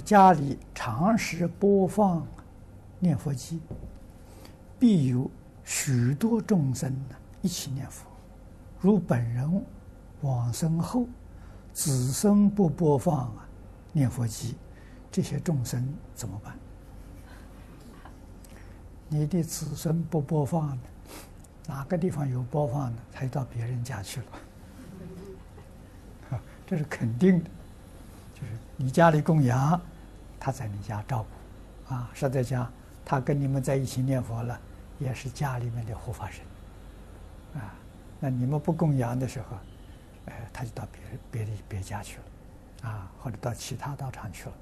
家里常时播放念佛机，必有许多众生一起念佛。如本人往生后，子孙不播放念佛机，这些众生怎么办？你的子孙不播放，哪个地方有播放的，才到别人家去了。这是肯定的，你家里供养，他在你家照顾，啊，说在家，他跟你们在一起念佛了，也是家里面的护法神，啊，那你们不供养的时候，哎，他就到别人别的别家去了，啊，或者到其他道场去了。